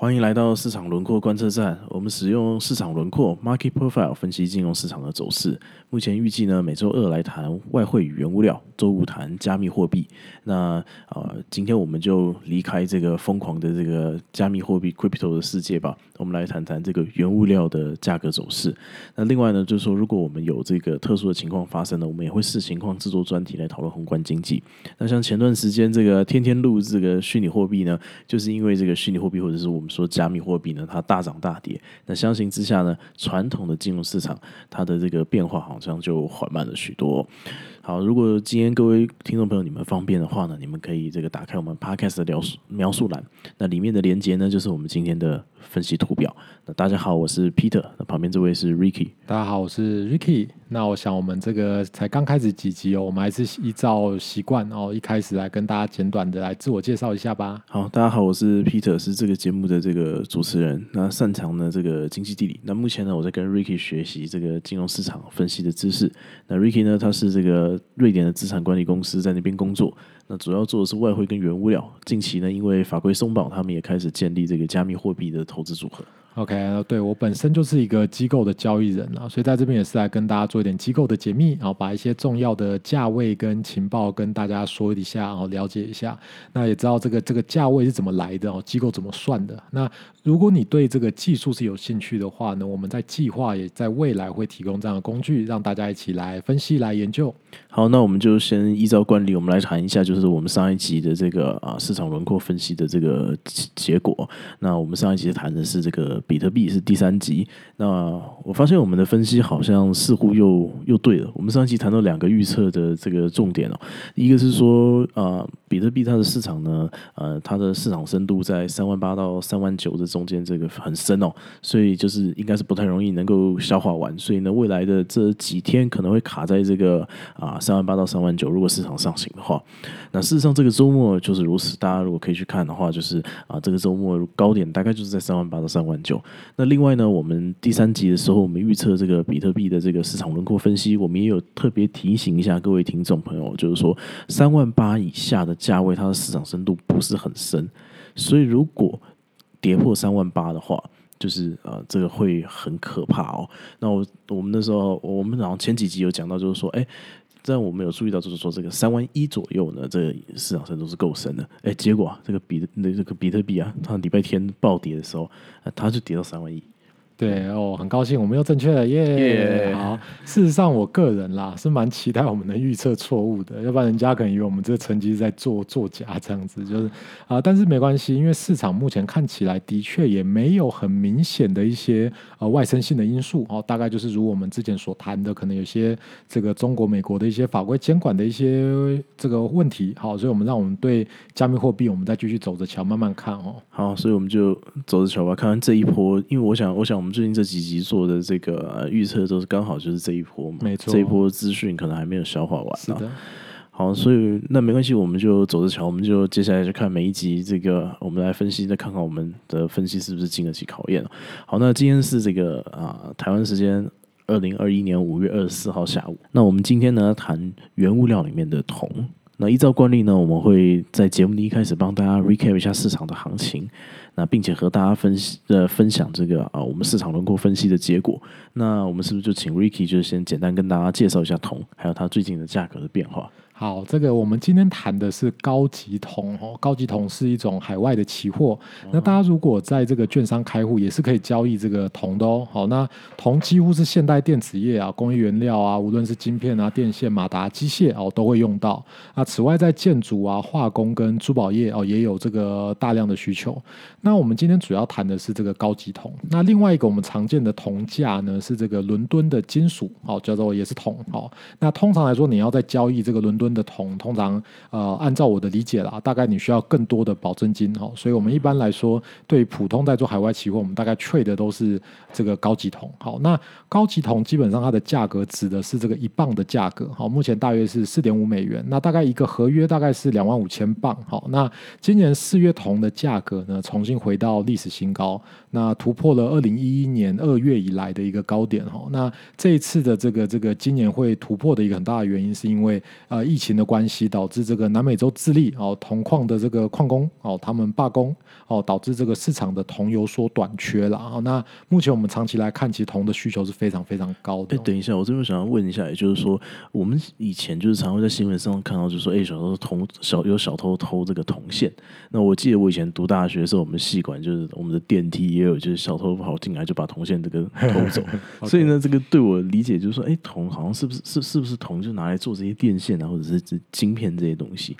欢迎来到市场轮廓观测站。我们使用市场轮廓 （Market Profile） 分析金融市场的走势。目前预计呢，每周二来谈外汇与原物料，周五谈加密货币。那呃，今天我们就离开这个疯狂的这个加密货币 （Crypto） 的世界吧。我们来谈谈这个原物料的价格走势。那另外呢，就是说，如果我们有这个特殊的情况发生呢，我们也会视情况制作专题来讨论宏观经济。那像前段时间这个天天录这个虚拟货币呢，就是因为这个虚拟货币或者是我们说加密货币呢，它大涨大跌。那相形之下呢，传统的金融市场它的这个变化好像就缓慢了许多。好，如果今天各位听众朋友你们方便的话呢，你们可以这个打开我们 Podcast 的描述描述栏，那里面的连接呢，就是我们今天的分析图表。那大家好，我是 Peter，那旁边这位是 Ricky。大家好，我是 Ricky。那我想我们这个才刚开始几集哦，我们还是依照习惯哦，一开始来跟大家简短的来自我介绍一下吧。好，大家好，我是 Peter，是这个节目的这个主持人。那擅长呢这个经济地理。那目前呢，我在跟 Ricky 学习这个金融市场分析的知识。那 Ricky 呢，他是这个瑞典的资产管理公司在那边工作。那主要做的是外汇跟原物料。近期呢，因为法规松绑，他们也开始建立这个加密货币的投资组合。OK，对我本身就是一个机构的交易人啊，所以在这边也是来跟大家做一点机构的解密，然后把一些重要的价位跟情报跟大家说一下，然后了解一下。那也知道这个这个价位是怎么来的哦，机构怎么算的。那如果你对这个技术是有兴趣的话呢，我们在计划也在未来会提供这样的工具，让大家一起来分析来研究。好，那我们就先依照惯例，我们来谈一下，就是就是我们上一集的这个啊市场轮廓分析的这个结果。那我们上一集谈的是这个。比特币是第三集，那我发现我们的分析好像似乎又又对了。我们上一集谈到两个预测的这个重点哦，一个是说啊，比特币它的市场呢，呃，它的市场深度在三万八到三万九的中间，这个很深哦，所以就是应该是不太容易能够消化完。所以呢，未来的这几天可能会卡在这个啊三万八到三万九。如果市场上行的话，那事实上这个周末就是如此。大家如果可以去看的话，就是啊，这个周末高点大概就是在三万八到三万九。那另外呢，我们第三集的时候，我们预测这个比特币的这个市场轮廓分析，我们也有特别提醒一下各位听众朋友，就是说三万八以下的价位，它的市场深度不是很深，所以如果跌破三万八的话，就是呃，这个会很可怕哦。那我我们那时候，我们好像前几集有讲到，就是说，哎。这样我们有注意到，就是说这个三万一左右呢，这个市场上都是够深的。哎，结果啊这个比那这个比特币啊，它礼拜天暴跌的时候，它就跌到三万一。对哦，很高兴我们又正确了耶！好，事实上我个人啦是蛮期待我们的预测错误的，要不然人家可能以为我们这个成绩是在做作假这样子，就是啊，但是没关系，因为市场目前看起来的确也没有很明显的一些呃外生性的因素哦，大概就是如我们之前所谈的，可能有些这个中国、美国的一些法规监管的一些这个问题。好，所以我们让我们对加密货币，我们再继续走着瞧，慢慢看哦。好，所以我们就走着瞧吧，看完这一波，因为我想，我想我们。最近这几集做的这个预测都是刚好就是这一波嘛，没错，这一波资讯可能还没有消化完呢。好，所以那没关系，我们就走着瞧，我们就接下来就看每一集这个，我们来分析，再看看我们的分析是不是经得起考验好，那今天是这个啊，台湾时间二零二一年五月二十四号下午。那我们今天呢谈原物料里面的铜。那依照惯例呢，我们会在节目的一开始帮大家 recap 一下市场的行情，那并且和大家分析呃分享这个啊我们市场轮廓分析的结果。那我们是不是就请 Ricky 就先简单跟大家介绍一下铜，还有它最近的价格的变化？好，这个我们今天谈的是高级铜哦，高级铜是一种海外的期货。那大家如果在这个券商开户，也是可以交易这个铜的哦。好，那铜几乎是现代电子业啊、工业原料啊，无论是晶片啊、电线、马达、机械哦，都会用到。那此外，在建筑啊、化工跟珠宝业哦，也有这个大量的需求。那我们今天主要谈的是这个高级铜。那另外一个我们常见的铜价呢，是这个伦敦的金属哦，叫做也是铜哦。那通常来说，你要在交易这个伦敦。的铜通常呃，按照我的理解啦，大概你需要更多的保证金哈，所以我们一般来说对普通在做海外期货，我们大概 trade 的都是这个高级铜。好，那高级铜基本上它的价格指的是这个一磅的价格，好，目前大约是四点五美元，那大概一个合约大概是两万五千磅。好，那今年四月铜的价格呢，重新回到历史新高，那突破了二零一一年二月以来的一个高点哈。那这一次的这个这个今年会突破的一个很大的原因，是因为呃疫情的关系，导致这个南美洲智利哦铜矿的这个矿工哦他们罢工哦，导致这个市场的铜有所短缺了啊。那目前我们长期来看，其实铜的需求是非常非常高的。哎，等一下，我这边想要问一下，也就是说，我们以前就是常会在新闻上看到，就是说，哎，小偷铜小有小偷偷这个铜线。那我记得我以前读大学的时候，我们系管就是我们的电梯也有，就是小偷跑进来就把铜线这个偷走。所以呢，这个对我理解就是说，哎，铜好像是不是是是不是铜就拿来做这些电线啊，或者是这晶片这些东西？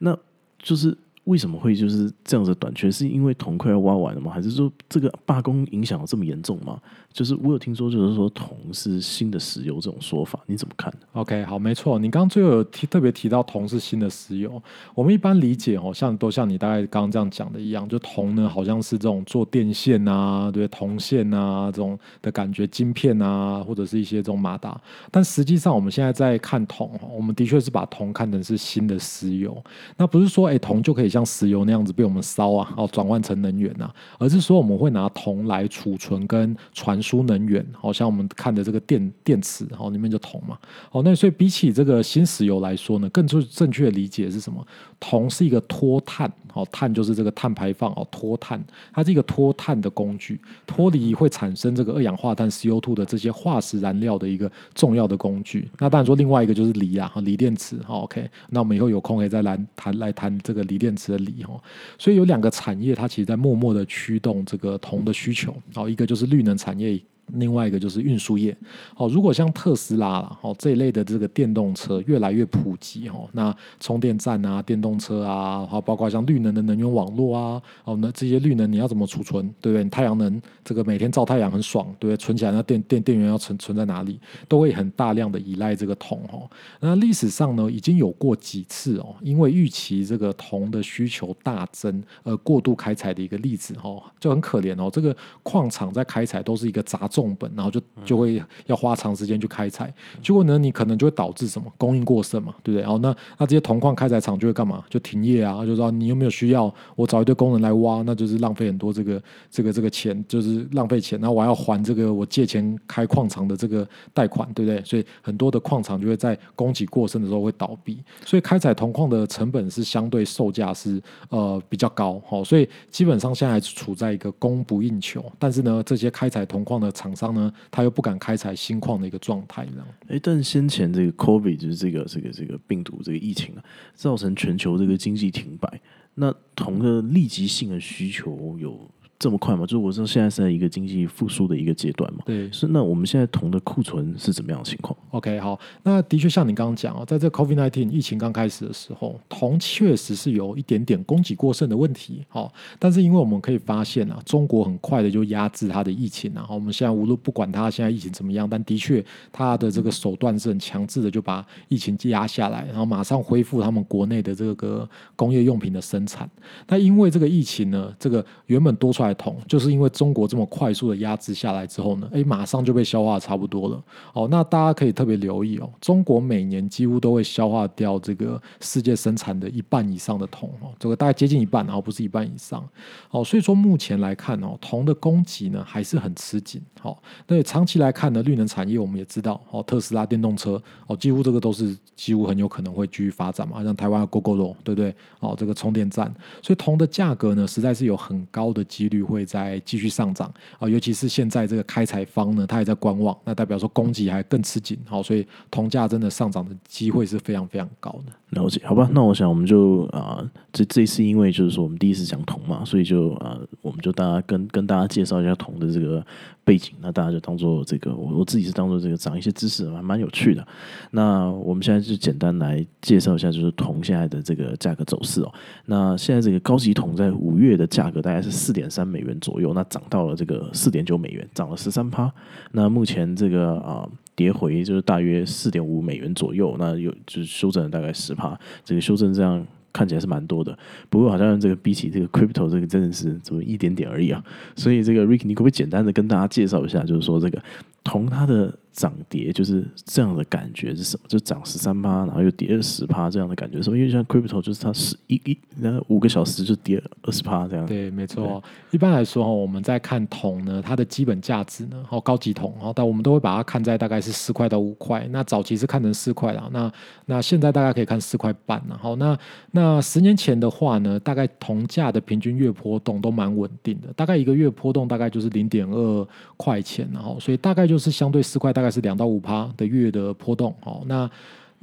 那就是为什么会就是这样子短缺？是因为铜快要挖完了吗？还是说这个罢工影响这么严重吗？就是我有听说，就是说铜是新的石油这种说法，你怎么看？OK，好，没错，你刚刚最后有提特别提到铜是新的石油。我们一般理解哦，像都像你大概刚刚这样讲的一样，就铜呢好像是这种做电线啊，对，铜线啊这种的感觉，晶片啊，或者是一些这种马达。但实际上我们现在在看铜，我们的确是把铜看成是新的石油。那不是说哎铜就可以像石油那样子被我们烧啊，哦转换成能源啊，而是说我们会拿铜来储存跟传。输能源，好像我们看的这个电电池，好里面就铜嘛，好那所以比起这个新石油来说呢，更正正确的理解是什么？铜是一个脱碳，哦碳就是这个碳排放哦，脱碳，它是一个脱碳的工具，脱离会产生这个二氧化碳 CO2 的这些化石燃料的一个重要的工具。那当然说另外一个就是锂啊，锂电池，好 OK，那我们以后有空可以再来谈来谈这个锂电池的锂哦。所以有两个产业，它其实在默默的驱动这个铜的需求，然后一个就是绿能产业。另外一个就是运输业，好，如果像特斯拉啦，哦这一类的这个电动车越来越普及，哈，那充电站啊，电动车啊，好，包括像绿能的能源网络啊，哦，那这些绿能你要怎么储存，对不对？太阳能这个每天照太阳很爽，对不对？存起来那电电电源要存存在哪里，都会很大量的依赖这个铜，哦。那历史上呢，已经有过几次哦，因为预期这个铜的需求大增而过度开采的一个例子，哈，就很可怜哦，这个矿场在开采都是一个杂。重本，然后就就会要花长时间去开采，结果呢，你可能就会导致什么供应过剩嘛，对不对？然后那那这些铜矿开采厂就会干嘛？就停业啊，就说你有没有需要我找一堆工人来挖，那就是浪费很多这个这个这个钱，就是浪费钱。然后我要还这个我借钱开矿场的这个贷款，对不对？所以很多的矿场就会在供给过剩的时候会倒闭。所以开采铜矿的成本是相对售价是呃比较高，好，所以基本上现在还处在一个供不应求。但是呢，这些开采铜矿的厂商呢，他又不敢开采新矿的一个状态，这样。哎，但先前这个 COVID 就是这个这个这个病毒这个疫情啊，造成全球这个经济停摆，那铜的立即性的需求有。这么快吗？就是我说现在是在一个经济复苏的一个阶段嘛。对，是那我们现在铜的库存是怎么样的情况？OK，好，那的确像你刚刚讲啊，在这 COVID-19 疫情刚开始的时候，铜确实是有一点点供给过剩的问题。好，但是因为我们可以发现啊，中国很快的就压制它的疫情啊。好，我们现在无论不管它现在疫情怎么样，但的确它的这个手段是很强制的，就把疫情压下来，然后马上恢复他们国内的这个工业用品的生产。那因为这个疫情呢，这个原本多出来。铜就是因为中国这么快速的压制下来之后呢，哎，马上就被消化差不多了。哦，那大家可以特别留意哦，中国每年几乎都会消化掉这个世界生产的一半以上的铜哦，这个大概接近一半，然后不是一半以上。哦，所以说目前来看哦，铜的供给呢还是很吃紧。好，那长期来看呢，绿能产业我们也知道，哦，特斯拉电动车哦，几乎这个都是几乎很有可能会继续发展嘛，像台湾的 GoGoRo，对不对？哦，这个充电站，所以铜的价格呢，实在是有很高的几率。会再继续上涨啊，尤其是现在这个开采方呢，他也在观望，那代表说供给还更吃紧，好，所以铜价真的上涨的机会是非常非常高的。了解，好吧，那我想我们就啊，这这一次因为就是说我们第一次讲铜嘛，所以就啊，我们就大家跟跟大家介绍一下铜的这个背景，那大家就当做这个我我自己是当做这个长一些知识，蛮蛮有趣的。那我们现在就简单来介绍一下，就是铜现在的这个价格走势哦。那现在这个高级铜在五月的价格大概是四点三美元左右，那涨到了这个四点九美元，涨了十三趴。那目前这个啊。跌回就是大约四点五美元左右，那有就是修正了大概十帕，这个修正这样看起来是蛮多的。不过好像这个比起这个 crypto 这个真的是怎么一点点而已啊。所以这个 Rick，你可不可以简单的跟大家介绍一下，就是说这个铜它的涨跌就是这样的感觉是什么？就涨十三趴，然后又跌十趴这样的感觉，什么？因为像 crypto 就是它是一一那五个小时就跌二十趴这样。对，没错。一般来说哈，我们在看铜呢，它的基本价值呢，好高级铜，哈，但我们都会把它看在大概是四块到五块。那早期是看成四块了，那那现在大概可以看四块半了。好，那那十年前的话呢，大概铜价的平均月波动都蛮稳定的，大概一个月波动大概就是零点二块钱，然后所以大概就就是相对四块，大概是两到五趴的月的波动。哦，那。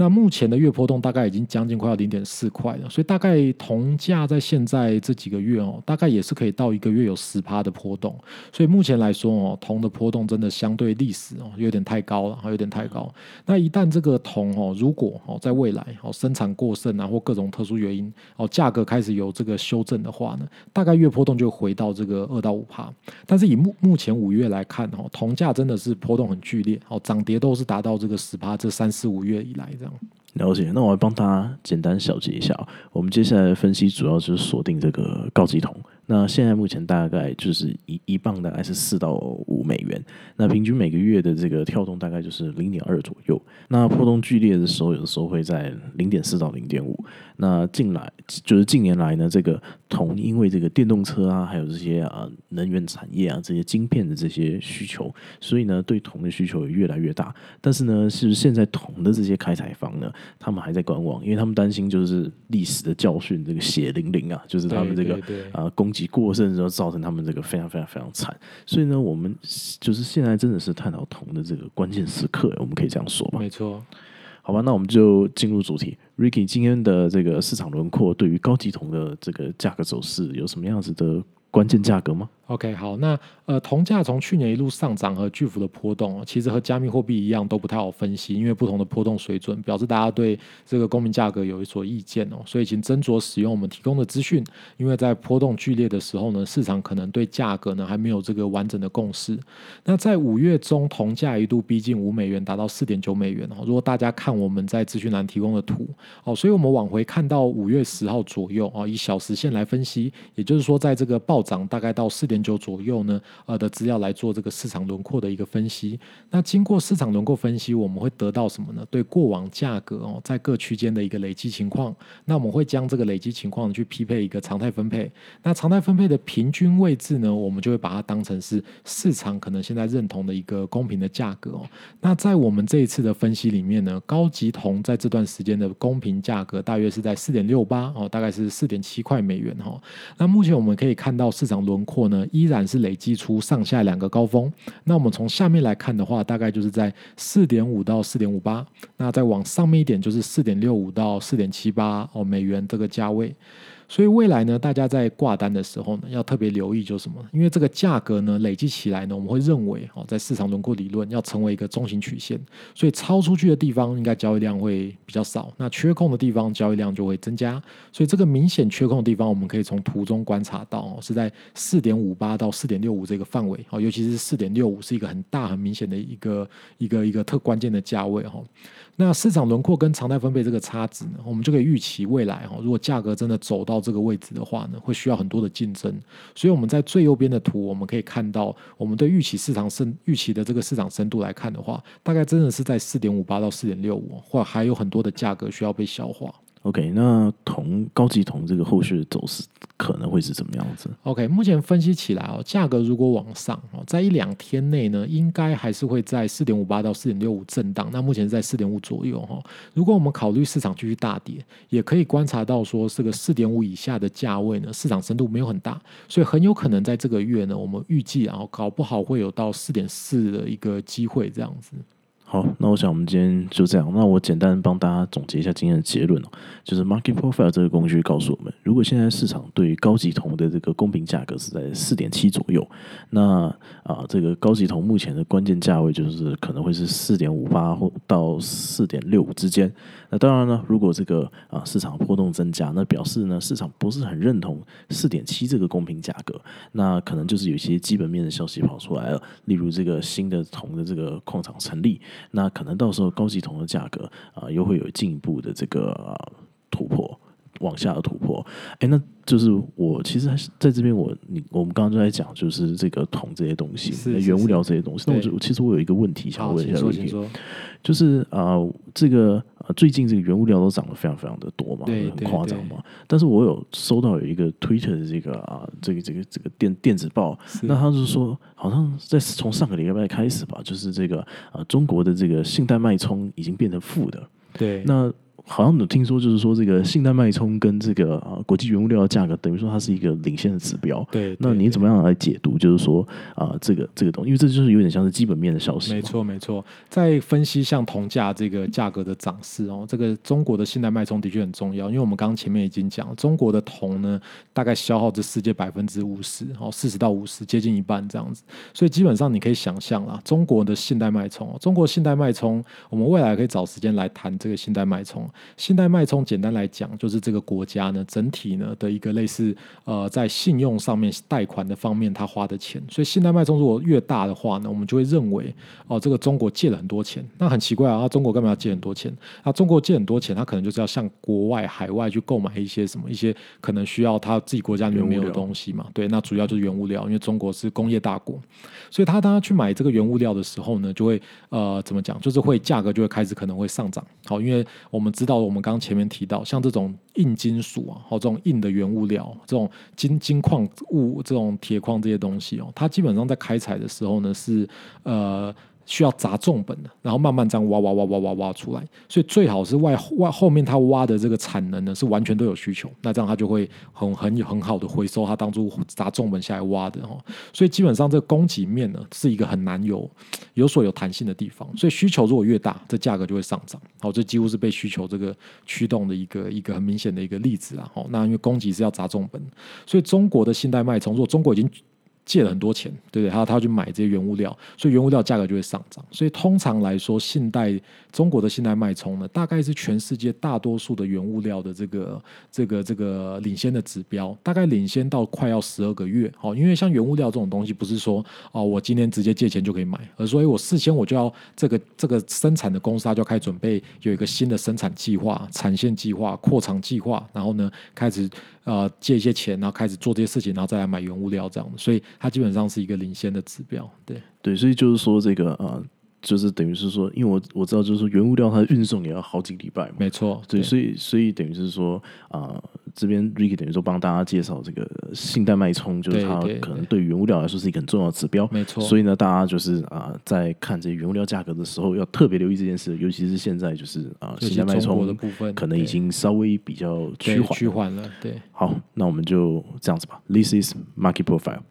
那目前的月波动大概已经将近快要零点四块了，所以大概铜价在现在这几个月哦，大概也是可以到一个月有十趴的波动。所以目前来说哦，铜的波动真的相对历史哦有点太高了，有点太高。那一旦这个铜哦，如果哦在未来哦生产过剩啊或各种特殊原因哦价格开始有这个修正的话呢，大概月波动就回到这个二到五趴。但是以目目前五月来看哦，铜价真的是波动很剧烈哦，涨跌都是达到这个十趴，这三四五月以来这样。了解，那我来帮大家简单小结一下。我们接下来的分析主要就是锁定这个高级铜。那现在目前大概就是一一磅大概是四到五美元，那平均每个月的这个跳动大概就是零点二左右。那波动剧烈的时候，有的时候会在零点四到零点五。那近来就是近年来呢，这个铜因为这个电动车啊，还有这些啊能源产业啊，这些晶片的这些需求，所以呢对铜的需求也越来越大。但是呢，是现在铜的这些开采方呢，他们还在观望，因为他们担心就是历史的教训，这个血淋淋啊，就是他们这个啊供给过剩之后，造成他们这个非常非常非常惨。所以呢，我们就是现在真的是探讨铜的这个关键时刻，我们可以这样说吧？没错。好吧，那我们就进入主题。Ricky 今天的这个市场轮廓，对于高级铜的这个价格走势有什么样子的关键价格吗？OK，好，那呃，铜价从去年一路上涨和巨幅的波动，其实和加密货币一样，都不太好分析，因为不同的波动水准，表示大家对这个公民价格有一所意见哦。所以请斟酌使用我们提供的资讯，因为在波动剧烈的时候呢，市场可能对价格呢还没有这个完整的共识。那在五月中，铜价一度逼近五美元，达到四点九美元哦。如果大家看我们在资讯栏提供的图哦，所以我们往回看到五月十号左右哦，以小时线来分析，也就是说，在这个暴涨大概到四点九左右呢。呃的资料来做这个市场轮廓的一个分析。那经过市场轮廓分析，我们会得到什么呢？对过往价格哦，在各区间的一个累积情况。那我们会将这个累积情况去匹配一个常态分配。那常态分配的平均位置呢，我们就会把它当成是市场可能现在认同的一个公平的价格哦。那在我们这一次的分析里面呢，高级铜在这段时间的公平价格大约是在四点六八哦，大概是四点七块美元哈。那目前我们可以看到市场轮廓呢，依然是累积。出上下两个高峰，那我们从下面来看的话，大概就是在四点五到四点五八，那再往上面一点就是四点六五到四点七八哦美元这个价位。所以未来呢，大家在挂单的时候呢，要特别留意就是什么？因为这个价格呢累积起来呢，我们会认为哦，在市场轮廓理论要成为一个中型曲线，所以超出去的地方应该交易量会比较少，那缺空的地方交易量就会增加。所以这个明显缺空的地方，我们可以从图中观察到哦，是在四点五八到四点六五这个范围哦，尤其是四点六五是一个很大很明显的一个一个一个特关键的价位哈。那市场轮廓跟常态分配这个差值呢，我们就可以预期未来哈，如果价格真的走到这个位置的话呢，会需要很多的竞争。所以我们在最右边的图，我们可以看到，我们对预期市场深预期的这个市场深度来看的话，大概真的是在四点五八到四点六五，或还有很多的价格需要被消化。OK，那铜高级铜这个后续的走势可能会是怎么样子？OK，目前分析起来哦，价格如果往上哦，在一两天内呢，应该还是会在四点五八到四点六五震荡。那目前在四点五左右哈。如果我们考虑市场继续大跌，也可以观察到说这个四点五以下的价位呢，市场深度没有很大，所以很有可能在这个月呢，我们预计啊，搞不好会有到四点四的一个机会这样子。好，那我想我们今天就这样。那我简单帮大家总结一下今天的结论哦，就是 Market Profile 这个工具告诉我们，如果现在市场对于高级铜的这个公平价格是在四点七左右，那啊，这个高级铜目前的关键价位就是可能会是四点五八或到四点六五之间。那当然呢，如果这个啊市场波动增加，那表示呢市场不是很认同四点七这个公平价格，那可能就是有一些基本面的消息跑出来了，例如这个新的铜的这个矿场成立。那可能到时候高级铜的价格啊，又会有进一步的这个突破。往下的突破。哎，那就是我其实还是在这边，我你我们刚刚就在讲，就是这个铜这些东西，原物料这些东西。那我就其实我有一个问题想问一下，就是啊，这个最近这个原物料都涨得非常非常的多嘛，很夸张嘛。但是我有收到有一个 Twitter 的这个啊，这个这个这个电电子报，那他是说，好像在从上个礼拜开始吧，就是这个啊，中国的这个信贷脉冲已经变成负的。对，那。好像有听说，就是说这个信贷脉冲跟这个啊国际原物料的价格，等于说它是一个领先的指标。对，那你怎么样来解读？就是说啊，这个这个东西，因为这就是有点像是基本面的消息。没错，没错。在分析像铜价这个价格的涨势哦，这个中国的信贷脉冲的确很重要。因为我们刚刚前面已经讲，中国的铜呢，大概消耗这世界百分之五十，哦，四十到五十，接近一半这样子。所以基本上你可以想象啦，中国的信贷脉冲，中国信贷脉冲，我们未来可以找时间来谈这个信贷脉冲，信贷脉。冲简单来讲，就是这个国家呢，整体呢的一个类似呃，在信用上面贷款的方面，他花的钱。所以信贷脉冲如果越大的话呢，我们就会认为哦，这个中国借了很多钱。那很奇怪啊，中国干嘛要借很多钱？啊，中国借很多钱，他可能就是要向国外海外去购买一些什么一些可能需要他自己国家里面没有的东西嘛？对，那主要就是原物料，因为中国是工业大国，所以他当他去买这个原物料的时候呢，就会呃怎么讲？就是会价格就会开始可能会上涨。好，因为我们知道我们刚前面。提到像这种硬金属啊，好这种硬的原物料，这种金金矿物、这种铁矿这些东西哦，它基本上在开采的时候呢，是呃。需要砸重本的，然后慢慢这样挖挖挖挖挖挖出来，所以最好是外外后面它挖的这个产能呢是完全都有需求，那这样它就会很很很好的回收它当初砸重本下来挖的哈，所以基本上这个供给面呢是一个很难有有所有弹性的地方，所以需求如果越大，这价格就会上涨，好，这几乎是被需求这个驱动的一个一个很明显的一个例子啊，好，那因为供给是要砸重本，所以中国的信贷脉冲，如果中国已经借了很多钱，对不对？他他去买这些原物料，所以原物料价格就会上涨。所以通常来说，信贷中国的信贷脉冲呢，大概是全世界大多数的原物料的这个这个这个领先的指标，大概领先到快要十二个月。哦，因为像原物料这种东西，不是说哦，我今天直接借钱就可以买，而所以我事先我就要这个这个生产的公司，它就开始准备有一个新的生产计划、产线计划、扩厂计划，然后呢开始。呃，借一些钱，然后开始做这些事情，然后再来买原物料，这样子，所以它基本上是一个领先的指标，对对，所以就是说这个呃。就是等于是说，因为我我知道，就是说原物料它的运送也要好几个礼拜嘛。没错，对，所以所以等于是说啊，这边 Ricky 等于说帮大家介绍这个信贷脉冲，就是它可能对原物料来说是一个很重要的指标。没错，所以呢，大家就是啊，在看这些原物料价格的时候，要特别留意这件事，尤其是现在就是啊，信贷脉冲的部分可能已经稍微比较趋缓趋缓了。对，好，那我们就这样子吧。This is market profile。